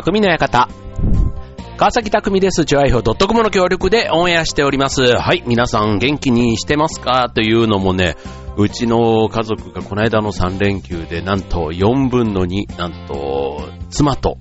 匠の館。川崎匠です。チュアイフドットコムの協力でオンエアしております。はい、皆さん元気にしてますか？というのもね、うちの家族がこの間の3連休でなんと4分の2、なんと妻と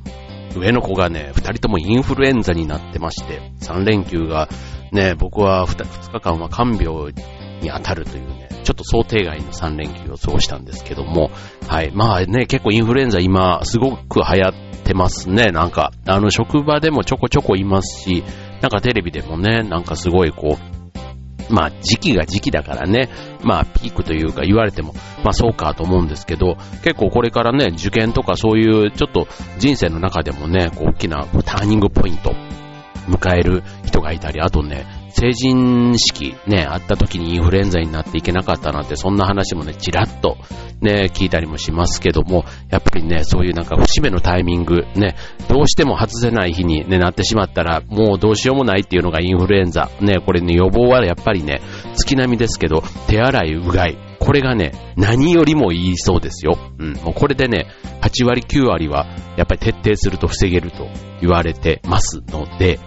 上の子がね、2人ともインフルエンザになってまして、3連休がね、僕は 2, 2日間は看病に当たるというね、ちょっと想定外の3連休を過ごしたんですけども、はい。まあね、結構インフルエンザ今、すごく流行ってますね。なんか、あの、職場でもちょこちょこいますし、なんかテレビでもね、なんかすごいこう、まあ時期が時期だからね、まあピークというか言われても、まあそうかと思うんですけど、結構これからね、受験とかそういうちょっと人生の中でもね、こう大きなターニングポイント迎える人がいたり、あとね、成人式ね、あった時にインフルエンザになっていけなかったなんて、そんな話もね、ちらっとね、聞いたりもしますけども、やっぱりね、そういうなんか節目のタイミング、ね、どうしても外せない日に、ね、なってしまったら、もうどうしようもないっていうのがインフルエンザ。ね、これね、予防はやっぱりね、月並みですけど、手洗い、うがい。これがね、何よりもいいそうですよ。うん。もうこれでね、8割9割は、やっぱり徹底すると防げると言われてますので、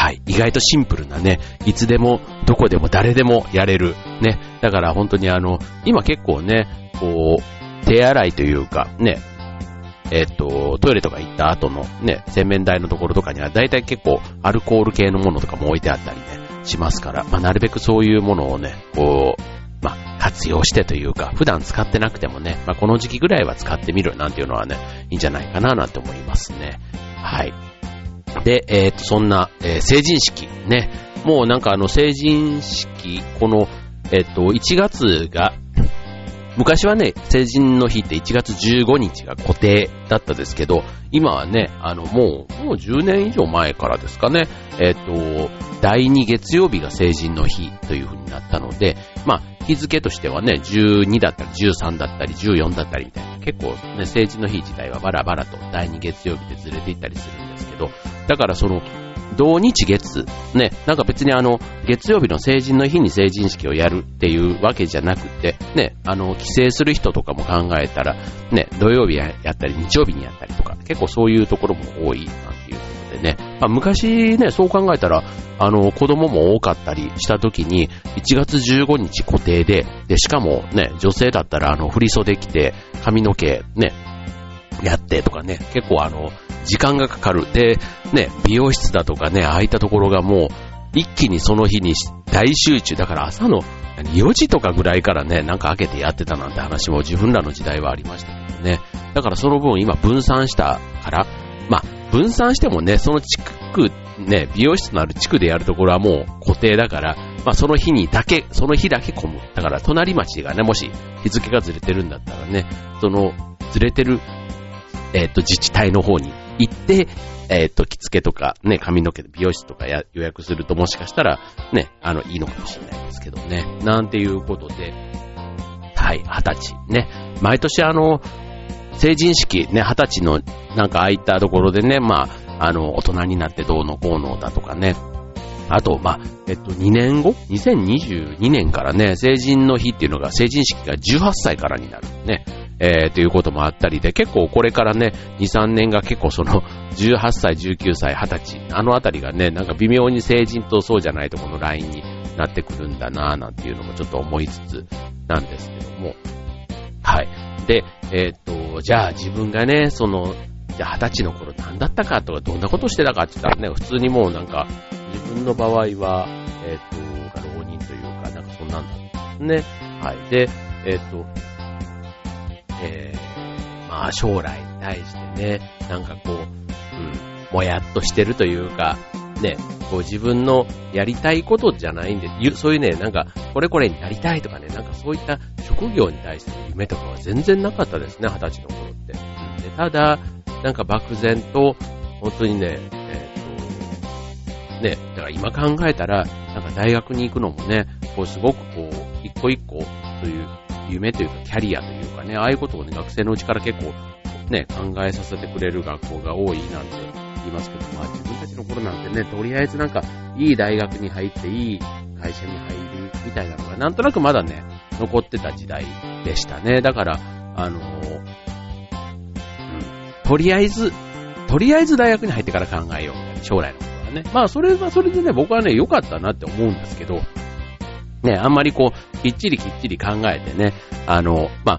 はい。意外とシンプルなね、いつでも、どこでも、誰でもやれる。ね。だから本当にあの、今結構ね、こう、手洗いというか、ね、えっ、と、トイレとか行った後のね、洗面台のところとかには、だいたい結構アルコール系のものとかも置いてあったりね、しますから、まあ、なるべくそういうものをね、こう、まあ、活用してというか、普段使ってなくてもね、まあ、この時期ぐらいは使ってみるなんていうのはね、いいんじゃないかななんて思いますね。はい。で、えっ、と、そんな、えー成人式ね。もうなんかあの成人式、この、えっ、と、1月が、昔はね、成人の日って1月15日が固定だったですけど、今はね、あの、もう、もう10年以上前からですかね、えっ、と、第2月曜日が成人の日という風になったので、まあ、日付としてはね、12だったり13だったり14だったりみたいな、結構ね、成人の日自体はバラバラと第2月曜日でずれていったりするんですけど、だからその、同日月、ね、なんか別にあの、月曜日の成人の日に成人式をやるっていうわけじゃなくて、ね、あの、帰省する人とかも考えたら、ね、土曜日やったり日曜日にやったりとか、結構そういうところも多いなんていうことでね、まあ、昔ね、そう考えたら、あの、子供も多かったりした時に、1月15日固定で、で、しかもね、女性だったらあの、振袖着て、髪の毛ね、やってとかね、結構あの、時間がかかる。で、ね、美容室だとかね、ああいったところがもう、一気にその日に大集中。だから朝の4時とかぐらいからね、なんか開けてやってたなんて話も自分らの時代はありましたけどね。だからその分今分散したから、まあ、分散してもね、その地区、ね、美容室のある地区でやるところはもう固定だから、まあその日にだけ、その日だけ混む。だから隣町がね、もし日付がずれてるんだったらね、そのずれてる、えっ、と、自治体の方に行って、えっ、と、着付けとか、ね、髪の毛美容室とかや予約するともしかしたら、ね、あの、いいのかもしれないですけどね。なんていうことで、はい、二十歳。ね。毎年あの、成人式、ね、二十歳の、なんか空いたところでね、まあ、あの、大人になってどうのこうのだとかね。あと、まあ、えっと、2年後 ?2022 年からね、成人の日っていうのが、成人式が18歳からになるね。えー、ということもあったりで、結構これからね、2、3年が結構その、18歳、19歳、20歳、あのあたりがね、なんか微妙に成人とそうじゃないとこのラインになってくるんだなぁなんていうのもちょっと思いつつなんですけども。はい。で、えーっと、じゃあ自分がね、その、じゃあ二十歳の頃何だったかとか、どんなことしてたかって言ったらね、普通にもうなんか、自分の場合は、えーっと、浪人というか、なんかそんなんだったんですね。はい。で、えーっと、えー、まあ将来に対してね、なんかこう、うん、もやっとしてるというか、ね、こう自分のやりたいことじゃないんで、ゆそういうね、なんか、これこれになりたいとかね、なんかそういった職業に対しての夢とかは全然なかったですね、二十歳の頃って。でただ、なんか漠然と、本当にね、えっ、と、ね、だから今考えたら、なんか大学に行くのもね、こうすごくこう、一個一個という夢というかキャリアというかね、ああいうことをね、学生のうちから結構ね、考えさせてくれる学校が多いなんて言いますけど、まあ自分たちの頃なんてね、とりあえずなんか、いい大学に入って、いい会社に入るみたいなのが、なんとなくまだね、残ってた時代でしたね。だから、あのうん、とりあえず、とりあえず大学に入ってから考えようみたいな。将来のことはね。まあ、それはそれでね、僕はね、良かったなって思うんですけど、ね、あんまりこう、きっちりきっちり考えてね、あの、まあ、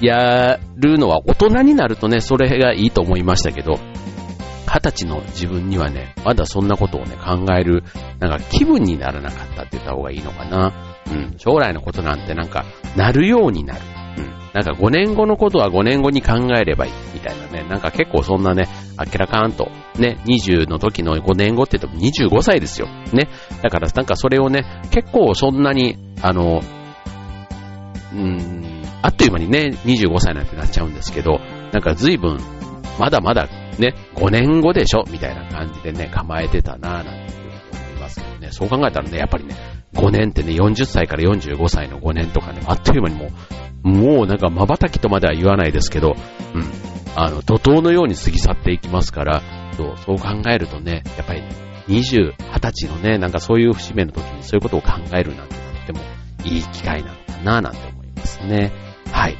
やるのは大人になるとね、それがいいと思いましたけど、二十歳の自分にはね、まだそんなことをね、考える、なんか気分にならなかったって言った方がいいのかな。うん、将来のことなんてなんか、なるようになる。うん、なんか5年後のことは5年後に考えればいいみたいなね、なんか結構そんなね、あっけらかんと、ね、20の時の5年後って言っても25歳ですよ。ね。だからなんかそれをね、結構そんなに、あの、うん、あっという間にね、25歳なんてなっちゃうんですけど、なんか随分、まだまだね、5年後でしょみたいな感じでね、構えてたなぁなんていう思いますけどね。そう考えたらね、やっぱりね、5年ってね、40歳から45歳の5年とかね、あっという間にもう、もうなんか瞬きとまでは言わないですけど、うん。あの、怒涛のように過ぎ去っていきますから、そう、そう考えるとね、やっぱり、ね20、20歳のね、なんかそういう節目の時にそういうことを考えるなんてとってもいい機会なのかななんて思いますね。はい。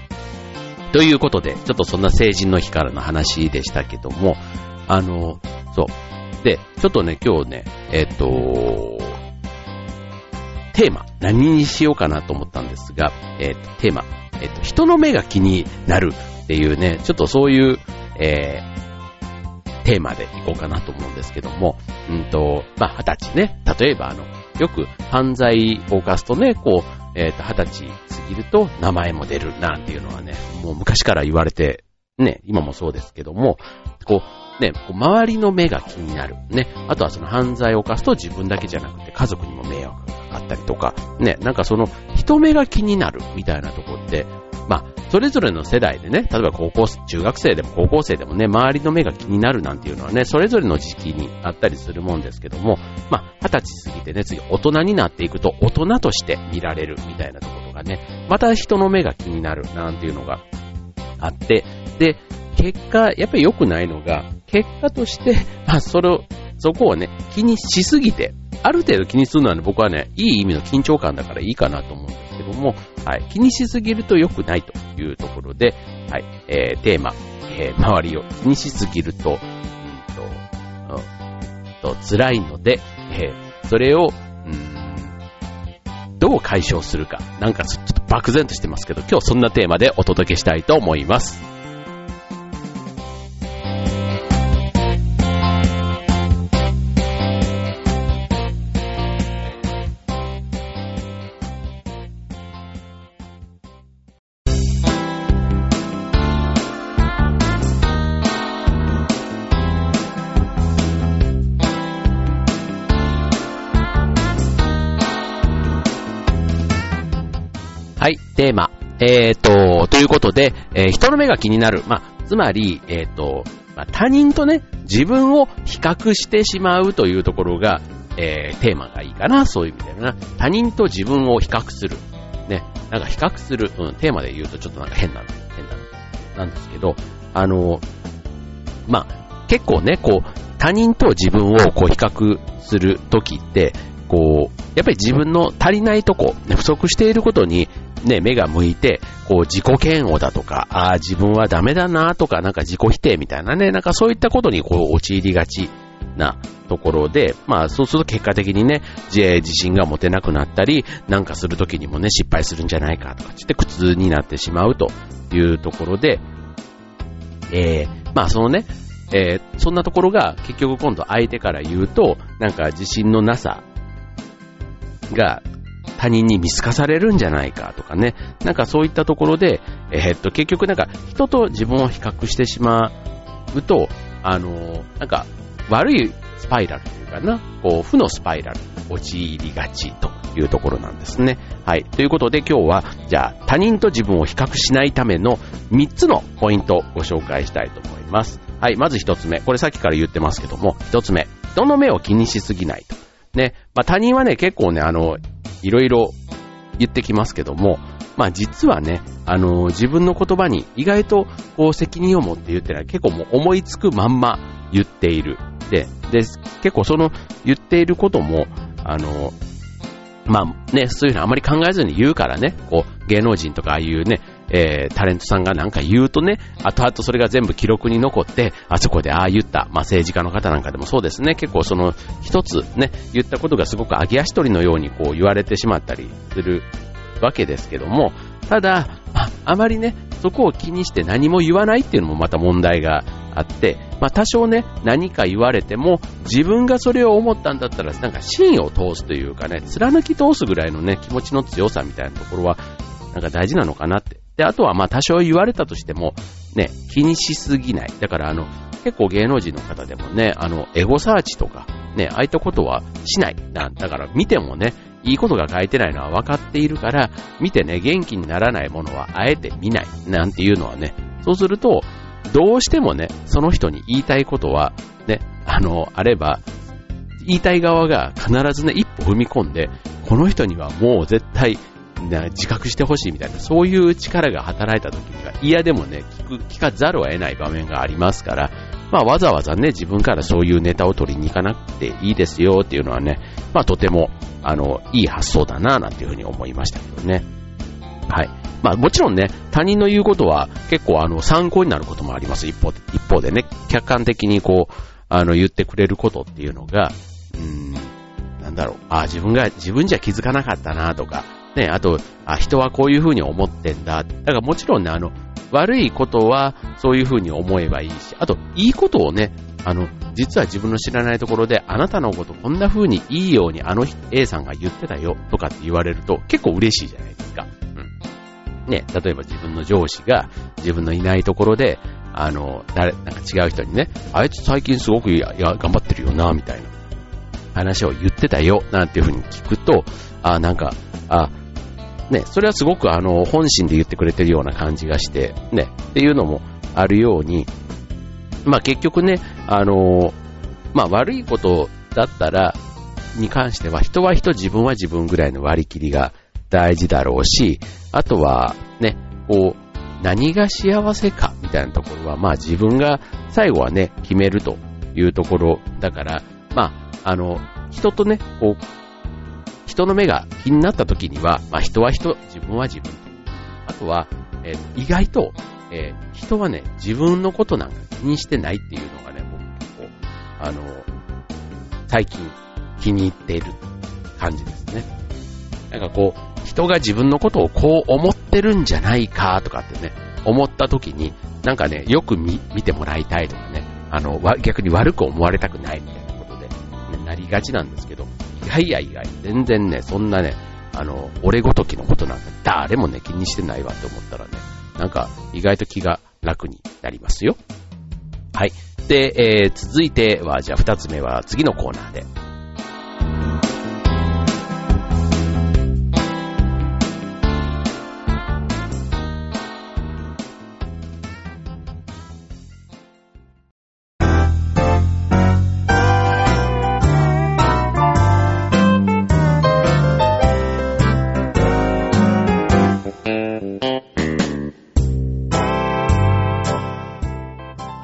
ということで、ちょっとそんな成人の日からの話でしたけども、あの、そう。で、ちょっとね、今日ね、えっ、と、テーマ、何にしようかなと思ったんですが、えっ、と、テーマ、えっ、と、人の目が気になるっていうね、ちょっとそういう、えー、テーマでいこうかなと思うんですけども、うんと、まあ、二十歳ね、例えばあの、よく犯罪を犯すとね、こう、えっ、ー、と、二十歳過ぎると名前も出るなんていうのはね、もう昔から言われて、ね、今もそうですけども、こう、ね、こう周りの目が気になる。ね、あとはその犯罪を犯すと自分だけじゃなくて家族にも迷惑がかかったりとか、ね、なんかその人目が気になるみたいなとこって、まあ、それぞれの世代でね、例えば高校、中学生でも高校生でもね、周りの目が気になるなんていうのはね、それぞれの時期にあったりするもんですけども、まあ、二十歳過ぎてね、次大人になっていくと大人として見られるみたいなところがね、また人の目が気になるなんていうのがあって、で、結果、やっぱり良くないのが、結果として、まあ、それを、そこをね、気にしすぎて、ある程度気にするのはね、僕はね、いい意味の緊張感だからいいかなと思う。ども、はい、気にしすぎると良くないというところで、はい、えー、テーマ、えー、周りを気にしすぎると、うんと、うん、と辛いので、えー、それを、うん、どう解消するか、なんかちょっと漠然としてますけど、今日そんなテーマでお届けしたいと思います。テーマ。えと、ということで、えー、人の目が気になる。まあ、つまり、えーと、まあ、他人とね、自分を比較してしまうというところが、えー、テーマがいいかな、そういう意味でな。他人と自分を比較する。ね、なんか比較する、うん、テーマで言うとちょっとなんか変な、変な、なんですけど、あの、まあ、結構ね、こう、他人と自分をこう比較するときって、こう、やっぱり自分の足りないとこ、不足していることにね、目が向いて、こう自己嫌悪だとか、ああ、自分はダメだなとか、なんか自己否定みたいなね、なんかそういったことにこう陥りがちなところで、まあそうすると結果的にね、自信が持てなくなったり、なんかするときにもね、失敗するんじゃないかとかって苦痛になってしまうというところで、えー、まあそのね、えー、そんなところが結局今度相手から言うと、なんか自信のなさが他人に見透かされるんじゃないかとかね、なんかそういったところで、えー、っと、結局なんか人と自分を比較してしまうと、あの、なんか悪いスパイラルというかな、こう、負のスパイラル陥りがちというところなんですね。はい。ということで今日は、じゃあ他人と自分を比較しないための3つのポイントをご紹介したいと思います。はい。まず1つ目。これさっきから言ってますけども、1つ目。人の目を気にしすぎないと。ね。まあ他人はね、結構ね、あの、いろいろ言ってきますけども、まあ実はね、あの自分の言葉に意外とこう責任を持って言ってない。結構もう思いつくまんま言っている。で、で、結構その言っていることも、あのまあね、そういうのあまり考えずに言うからね、こう芸能人とかああいうね、えー、タレントさんがなんか言うとね、後々それが全部記録に残って、あそこでああ言った、まあ、政治家の方なんかでもそうですね、結構その一つね、言ったことがすごく揚げ足取りのようにこう言われてしまったりするわけですけども、ただ、あ、あまりね、そこを気にして何も言わないっていうのもまた問題があって、まあ多少ね、何か言われても、自分がそれを思ったんだったら、なんか芯を通すというかね、貫き通すぐらいのね、気持ちの強さみたいなところは、なんか大事なのかなって。で、あとはまあ多少言われたとしても、ね、気にしすぎない。だからあの、結構芸能人の方でもね、あの、エゴサーチとか、ね、ああいったことはしない。だから見てもね、いいことが書いてないのは分かっているから、見てね、元気にならないものはあえて見ない。なんていうのはね、そうすると、どうしてもね、その人に言いたいことは、ね、あの、あれば、言いたい側が必ずね、一歩踏み込んで、この人にはもう絶対、ね、自覚してほしいみたいな、そういう力が働いた時には嫌でもね、聞く、聞かざるを得ない場面がありますから、まあわざわざね、自分からそういうネタを取りに行かなくていいですよっていうのはね、まあとても、あの、いい発想だななんていうふうに思いましたけどね。はい。まあもちろんね、他人の言うことは結構あの参考になることもあります。一方で、一方でね、客観的にこう、あの言ってくれることっていうのが、うん、なんだろう、あ自分が、自分じゃ気づかなかったなとか、ね、あと、あ、人はこういうふうに思ってんだ。だからもちろんね、あの、悪いことはそういうふうに思えばいいし、あと、いいことをね、あの、実は自分の知らないところで、あなたのことこんな風にいいようにあの A さんが言ってたよとかって言われると結構嬉しいじゃないですか。うんね、例えば自分の上司が自分のいないところで、あの、誰、なんか違う人にね、あいつ最近すごくや、頑張ってるよな、みたいな話を言ってたよ、なんていうふうに聞くと、あ、なんか、あ、ね、それはすごくあの、本心で言ってくれてるような感じがして、ね、っていうのもあるように、まあ結局ね、あの、まあ悪いことだったら、に関しては人は人、自分は自分ぐらいの割り切りが大事だろうし、あとはね、こう、何が幸せかみたいなところは、まあ自分が最後はね、決めるというところだから、まあ、あの、人とね、こう、人の目が気になった時には、まあ人は人、自分は自分。あとは、えー、意外と、えー、人はね、自分のことなんか気にしてないっていうのがね、僕結構、あの、最近気に入っている感じですね。なんかこう、人が自分のことをこう思ってるんじゃないかとかってね、思った時に、なんかね、よく見見てもらいたいとかね、あの、逆に悪く思われたくないみたいなことで、ね、なりがちなんですけど、やいやいや、全然ね、そんなね、あの、俺ごときのことなんか誰もね、気にしてないわって思ったらね、なんか意外と気が楽になりますよ。はい。で、えー、続いては、じゃあ二つ目は次のコーナーで。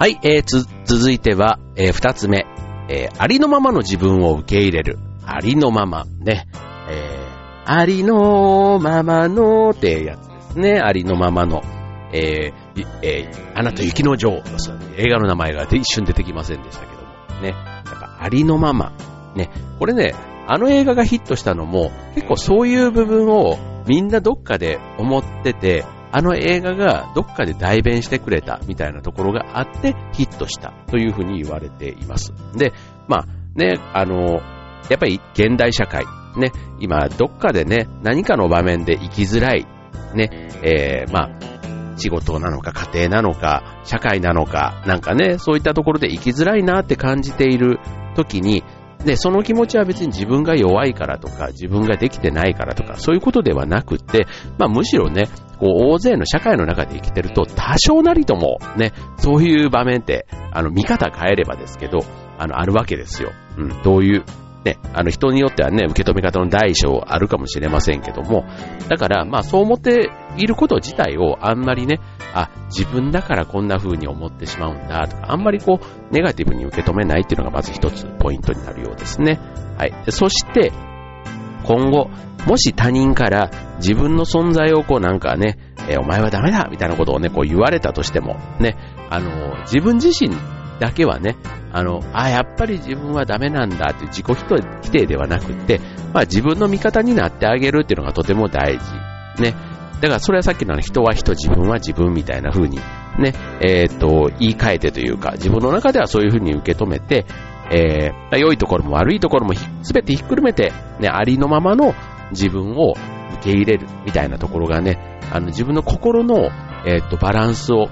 はい、えー、つ、続いては、えー、二つ目。えー、ありのままの自分を受け入れる。ありのまま。ね。えー、ありのままのってやつですね。ありのままの。えー、えー、アナと雪の女王。映画の名前が一瞬出てきませんでしたけども。ね。なんか、ありのまま。ね。これね、あの映画がヒットしたのも、結構そういう部分をみんなどっかで思ってて、あの映画がどっかで代弁してくれたみたいなところがあってヒットしたというふうに言われています。で、まあね、あの、やっぱり現代社会、ね、今どっかでね、何かの場面で生きづらい、ね、えー、まあ、仕事なのか家庭なのか社会なのかなんかね、そういったところで生きづらいなって感じている時に、で、その気持ちは別に自分が弱いからとか、自分ができてないからとか、そういうことではなくって、まあむしろね、こう大勢の社会の中で生きてると、多少なりともね、そういう場面って、あの、見方変えればですけど、あの、あるわけですよ。うん、どういう、ね、あの人によってはね、受け止め方の大小あるかもしれませんけども、だから、まあそう思っていること自体をあんまりね、あ、自分だからこんな風に思ってしまうんだとか、あんまりこう、ネガティブに受け止めないっていうのがまず一つポイントになるようですね。はい。そして、今後、もし他人から自分の存在をこうなんかね、えー、お前はダメだみたいなことをね、こう言われたとしても、ね、あの、自分自身だけはね、あの、あ、やっぱり自分はダメなんだって自己否定ではなくて、まあ自分の味方になってあげるっていうのがとても大事。ね。だからそれはさっきの人は人、自分は自分みたいな風にね、えっ、ー、と、言い換えてというか、自分の中ではそういう風に受け止めて、えー、良いところも悪いところもすべてひっくるめて、ね、ありのままの自分を受け入れるみたいなところがね、あの自分の心の、えっ、ー、と、バランスを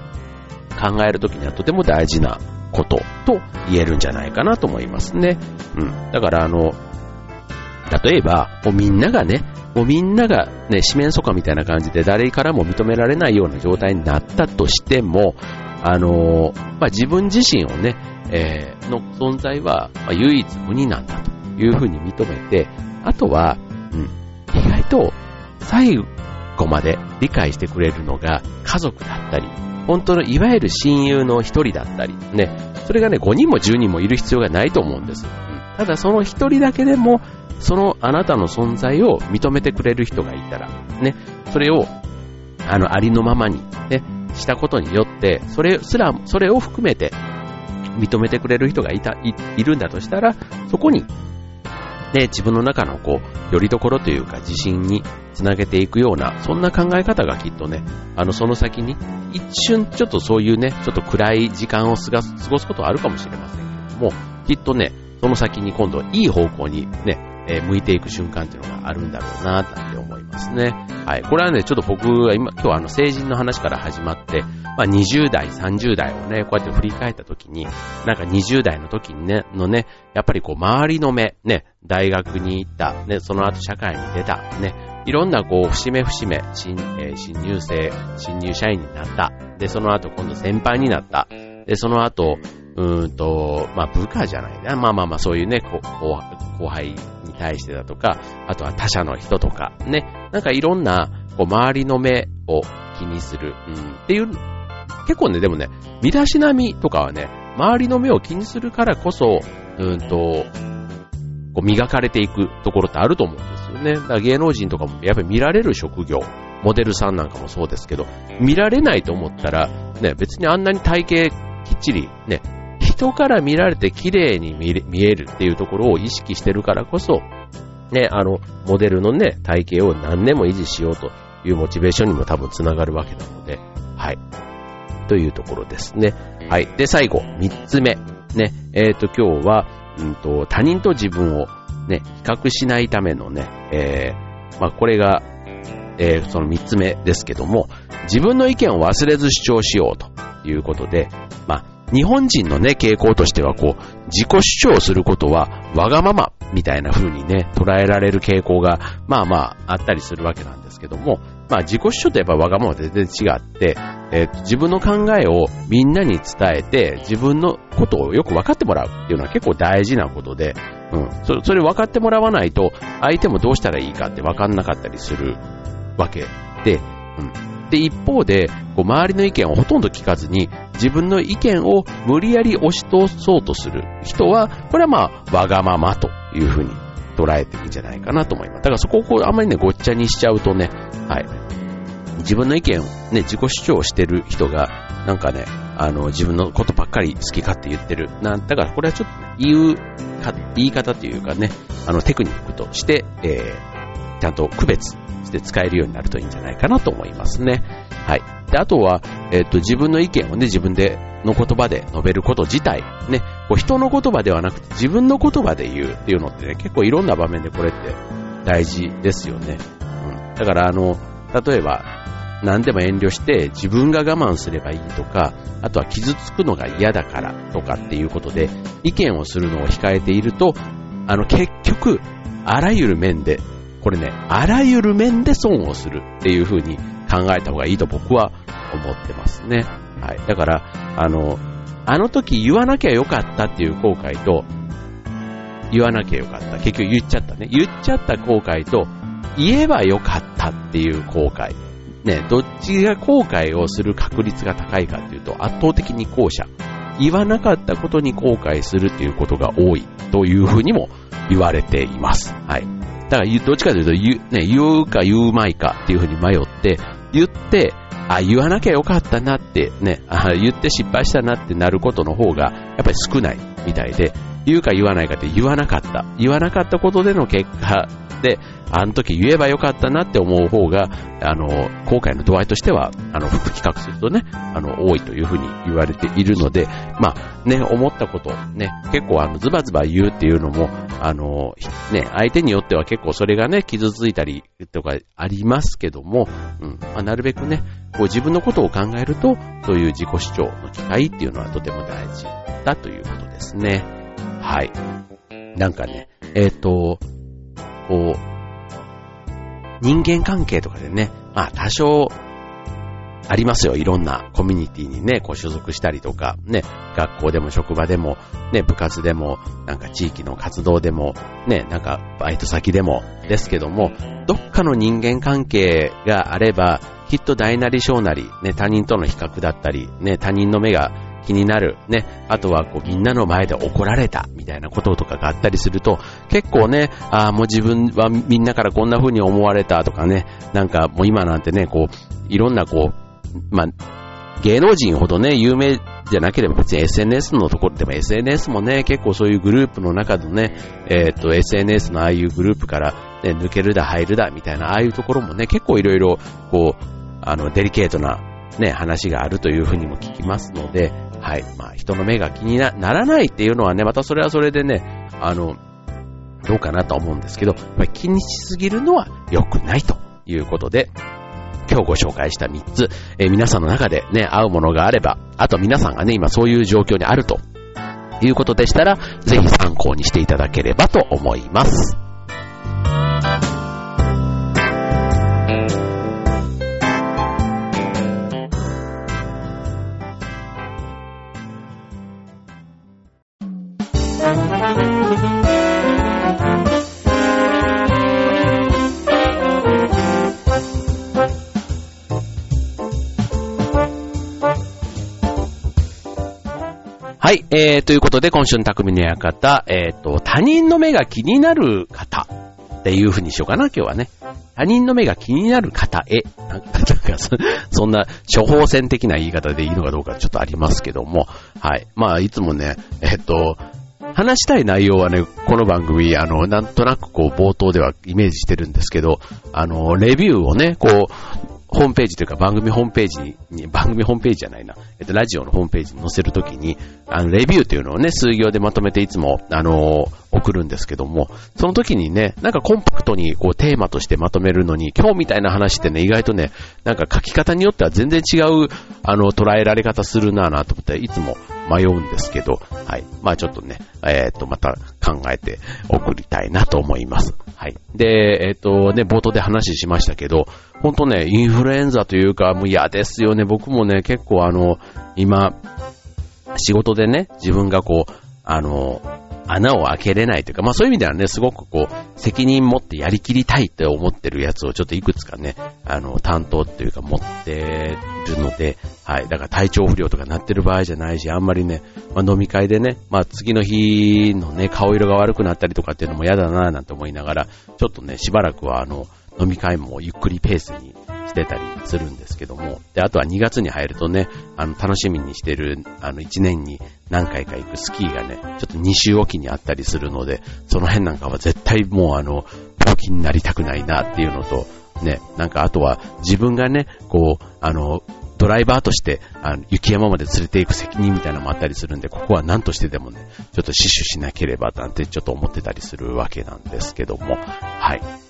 考えるときにはとても大事なことと言えるんじゃないかなと思いますね。うん。だからあの、例えば、もうみんながね、もうみんながね、四面楚歌みたいな感じで誰からも認められないような状態になったとしても、あの、まあ、自分自身をね、えー、の存在は、ま、唯一無二なんだというふうに認めて、あとは、うん、意外と最後まで理解してくれるのが家族だったり、本当のいわゆる親友の一人だったり、ね、それがね、5人も10人もいる必要がないと思うんです。ただその一人だけでもそのあなたの存在を認めてくれる人がいたら、ね、それを、あの、ありのままに、ね、したことによって、それすら、それを含めて、認めてくれる人がいた、いいるんだとしたら、そこに、ね、自分の中のこう、よりどころというか自信につなげていくような、そんな考え方がきっとね、あの、その先に、一瞬ちょっとそういうね、ちょっと暗い時間を過ごすことはあるかもしれませんけれども、きっとね、その先に今度いい方向にね、えー、向いていく瞬間っていうのがあるんだろうな、って思いますね。はい。これはね、ちょっと僕は今、今日はあの成人の話から始まって、まあ20代、30代をね、こうやって振り返った時に、なんか20代の時にね、のね、やっぱりこう周りの目、ね、大学に行った、ね、その後社会に出た、ね、いろんなこう、節目節目、新、えー、新入生、新入社員になった。で、その後今度先輩になった。で、その後、うーんと、まあ部下じゃないな。まあまあまあそういうね、こ後輩に対してだとか、あとは他者の人とか、ね、なんかいろんな、こう、周りの目を気にする、うん、っていう、結構ね、でもね、身だしなみとかはね、周りの目を気にするからこそ、うんと、こう磨かれていくところってあると思うんですよね。だから芸能人とかもやっぱり見られる職業、モデルさんなんかもそうですけど、見られないと思ったら、ね、別にあんなに体型きっちりね、人から見られて綺麗に見えるっていうところを意識してるからこそ、ね、あの、モデルのね、体型を何年も維持しようというモチベーションにも多分つながるわけなので、はい。というところですね。はい。で、最後、三つ目。ね、えっ、ー、と、今日は、うんと、他人と自分をね、比較しないためのね、えー、まあ、これが、えー、その三つ目ですけども、自分の意見を忘れず主張しようということで、まあ、日本人のね、傾向としてはこう、自己主張することはわがままみたいな風にね、捉えられる傾向が、まあまああったりするわけなんですけども、まあ自己主張とやっぱわがまま全然違って、えー、自分の考えをみんなに伝えて、自分のことをよく分かってもらうっていうのは結構大事なことで、うん、そそれ分かってもらわないと、相手もどうしたらいいかって分かんなかったりするわけで、うん、で、一方で、こう周りの意見をほとんど聞かずに、自分の意見を無理やり押し通そうとする人は、これはまあ、わがままというふうに捉えていいんじゃないかなと思います。だからそこをこう、あんまりね、ごっちゃにしちゃうとね、はい。自分の意見をね、自己主張してる人が、なんかね、あの、自分のことばっかり好き勝手言ってる。なん、だからこれはちょっと言う、言い方というかね、あの、テクニックとして、えー、ちゃんと区別して使えるようになるといいんじゃないかなと思いますね。はい。で、あとは、えっ、と、自分の意見をね、自分で、の言葉で述べること自体、ね、こう人の言葉ではなくて自分の言葉で言うっていうのってね、結構いろんな場面でこれって大事ですよね。うん。だからあの、例えば、何でも遠慮して自分が我慢すればいいとか、あとは傷つくのが嫌だからとかっていうことで意見をするのを控えていると、あの結局、あらゆる面でこれね、あらゆる面で損をするっていう風に考えた方がいいと僕は思ってますね。はい。だから、あの、あの時言わなきゃよかったっていう後悔と、言わなきゃよかった。結局言っちゃったね。言っちゃった後悔と、言えばよかったっていう後悔。ね、どっちが後悔をする確率が高いかっていうと、圧倒的に後者。言わなかったことに後悔するっていうことが多いというふうにも言われています。はい。だからどっちかというと言う、ね、言うか言うまいかっていうふうに迷って、言って、あ、言わなきゃよかったなってね、あ言って失敗したなってなることの方がやっぱり少ないみたいで、言うか言わないかって言わなかった。言わなかったことでの結果で、あの時言えばよかったなって思う方が、あの、後悔の度合いとしては、あの、比較するとね、あの、多いというふうに言われているので、まあ、ね、思ったこと、ね、結構あの、ズバズバ言うっていうのも、あの、ね、相手によっては結構それがね、傷ついたりとかありますけども、うん、まあ、なるべくね、こう自分のことを考えると、そういう自己主張の機会っていうのはとても大事だということですね。はい。なんかね、えっ、ー、と、こう、人間関係とかでね、まあ多少ありますよ。いろんなコミュニティにね、こう所属したりとか、ね、学校でも職場でも、ね、部活でも、なんか地域の活動でも、ね、なんかバイト先でもですけども、どっかの人間関係があれば、きっと大なり小なり、ね、他人との比較だったり、ね、他人の目が気になる、ね、あとはこうみんなの前で怒られたみたいなこととかがあったりすると、結構ね、ああ、もう自分はみんなからこんな風に思われたとかね、なんかもう今なんてね、こう、いろんなこう、まあ、芸能人ほどね、有名じゃなければ別に SNS のところでも SNS もね、結構そういうグループの中のね、えっ、と SNS のああいうグループから、ね、抜けるだ入るだみたいな、ああいうところもね、結構いろいろ、こう、あの、デリケートなね、話があるというふうにも聞きますので、はい。まあ、人の目が気にならないっていうのはね、またそれはそれでね、あの、どうかなと思うんですけど、やっぱり気にしすぎるのは良くないということで、今日ご紹介した3つ、えー、皆さんの中でね、合うものがあれば、あと皆さんがね、今そういう状況にあるということでしたら、ぜひ参考にしていただければと思います。いえー、ということで、今週の匠の館、えっ、ー、と、他人の目が気になる方っていう風にしようかな、今日はね。他人の目が気になる方へ。なんか、そんな処方箋的な言い方でいいのかどうかちょっとありますけども。はい。まあ、いつもね、えっ、ー、と、話したい内容はね、この番組、あの、なんとなくこう、冒頭ではイメージしてるんですけど、あの、レビューをね、こう、ホームページというか番組ホームページに、番組ホームページじゃないな、えっと、ラジオのホームページに載せるときに、あの、レビューというのをね、数行でまとめていつも、あの送るんですけども、その時にね、なんかコンパクトにこうテーマとしてまとめるのに、今日みたいな話ってね、意外とね、なんか書き方によっては全然違う、あの、捉えられ方するなぁなと思って、いつも迷うんですけど、はい。まあちょっとね、えっ、と、また考えて送りたいなと思います。はい。で、えっ、とね、冒頭で話しましたけど、ほんとね、インフルエンザというか、もう嫌ですよね。僕もね、結構あの、今、仕事でね、自分がこう、あの、穴を開けれないというか、まあそういう意味ではね、すごくこう、責任持ってやりきりたいって思ってるやつをちょっといくつかね、あの、担当っていうか持ってるので、はい。だから体調不良とかなってる場合じゃないし、あんまりね、まあ飲み会でね、まあ次の日のね、顔色が悪くなったりとかっていうのも嫌だなぁなんて思いながら、ちょっとね、しばらくはあの、飲み会もゆっくりペースにしてたりするんですけども、で、あとは2月に入るとね、あの、楽しみにしてる、あの、1年に何回か行くスキーがね、ちょっと2週おきにあったりするので、その辺なんかは絶対もうあの、病気になりたくないなっていうのと、ね、なんかあとは自分がね、こう、あの、ドライバーとして、あの、雪山まで連れて行く責任みたいなのもあったりするんで、ここは何としてでもね、ちょっと死守しなければなんてちょっと思ってたりするわけなんですけども、はい。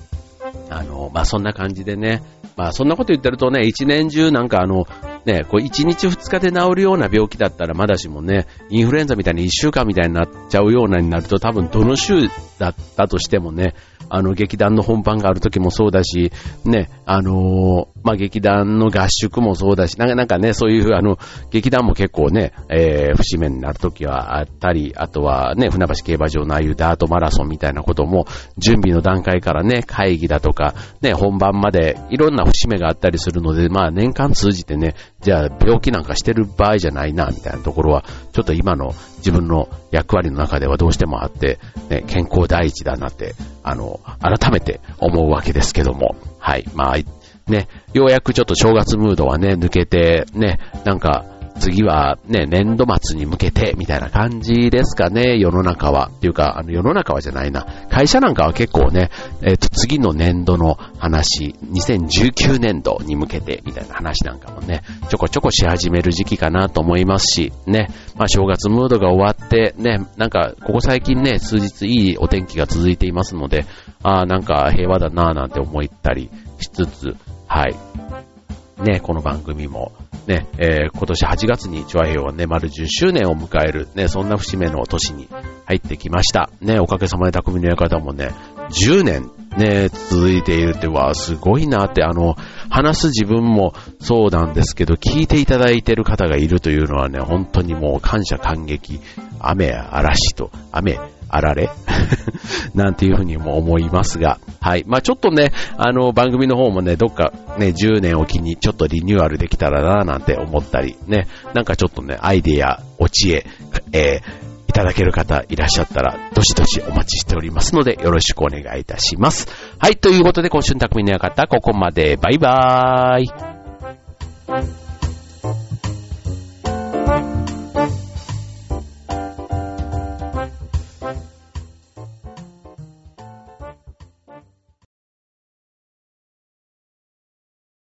あの、まあ、そんな感じでね、まあ、そんなこと言ってるとね、一年中なんかあの、ね、こう一日二日で治るような病気だったらまだしもね、インフルエンザみたいに一週間みたいになっちゃうようなになると多分どの週だったとしてもね、あの劇団の本番がある時もそうだし、ね、あのー、まあ劇団の合宿もそうだし、なんかね、そういうあの、劇団も結構ね、えー、節目になるときはあったり、あとはね、船橋競馬場のああいうダートマラソンみたいなことも、準備の段階からね、会議だとか、ね、本番までいろんな節目があったりするので、まあ年間通じてね、じゃあ病気なんかしてる場合じゃないな、みたいなところは、ちょっと今の自分の役割の中ではどうしてもあって、ね、健康第一だなって、あの、改めて思うわけですけども、はい、まあ、ね、ようやくちょっと正月ムードはね、抜けて、ね、なんか、次はね、年度末に向けて、みたいな感じですかね、世の中は。っていうか、あの、世の中はじゃないな。会社なんかは結構ね、えっ、ー、と、次の年度の話、2019年度に向けて、みたいな話なんかもね、ちょこちょこし始める時期かなと思いますし、ね、まあ、正月ムードが終わって、ね、なんか、ここ最近ね、数日いいお天気が続いていますので、ああ、なんか平和だなぁなんて思ったりしつつ、はい。ね、この番組も、ね、えー、今年8月にチョアヘヨはね、丸10周年を迎える、ね、そんな節目の年に入ってきました。ね、おかげさまで匠の館もね、10年ね、続いているって、わすごいなって、あの、話す自分もそうなんですけど、聞いていただいている方がいるというのはね、本当にもう感謝感激、雨嵐と、雨あられ？なんていうふうにも思いますが、はい。まあちょっとね、あの、番組の方もね、どっかね、10年おきにちょっとリニューアルできたらな、なんて思ったり、ね、なんかちょっとね、アイデア、お知恵、えー、いただける方いらっしゃったら、どしどしお待ちしておりますので、よろしくお願いいたします。はい、ということで、今週の匠の館、ここまで。バイバーイ。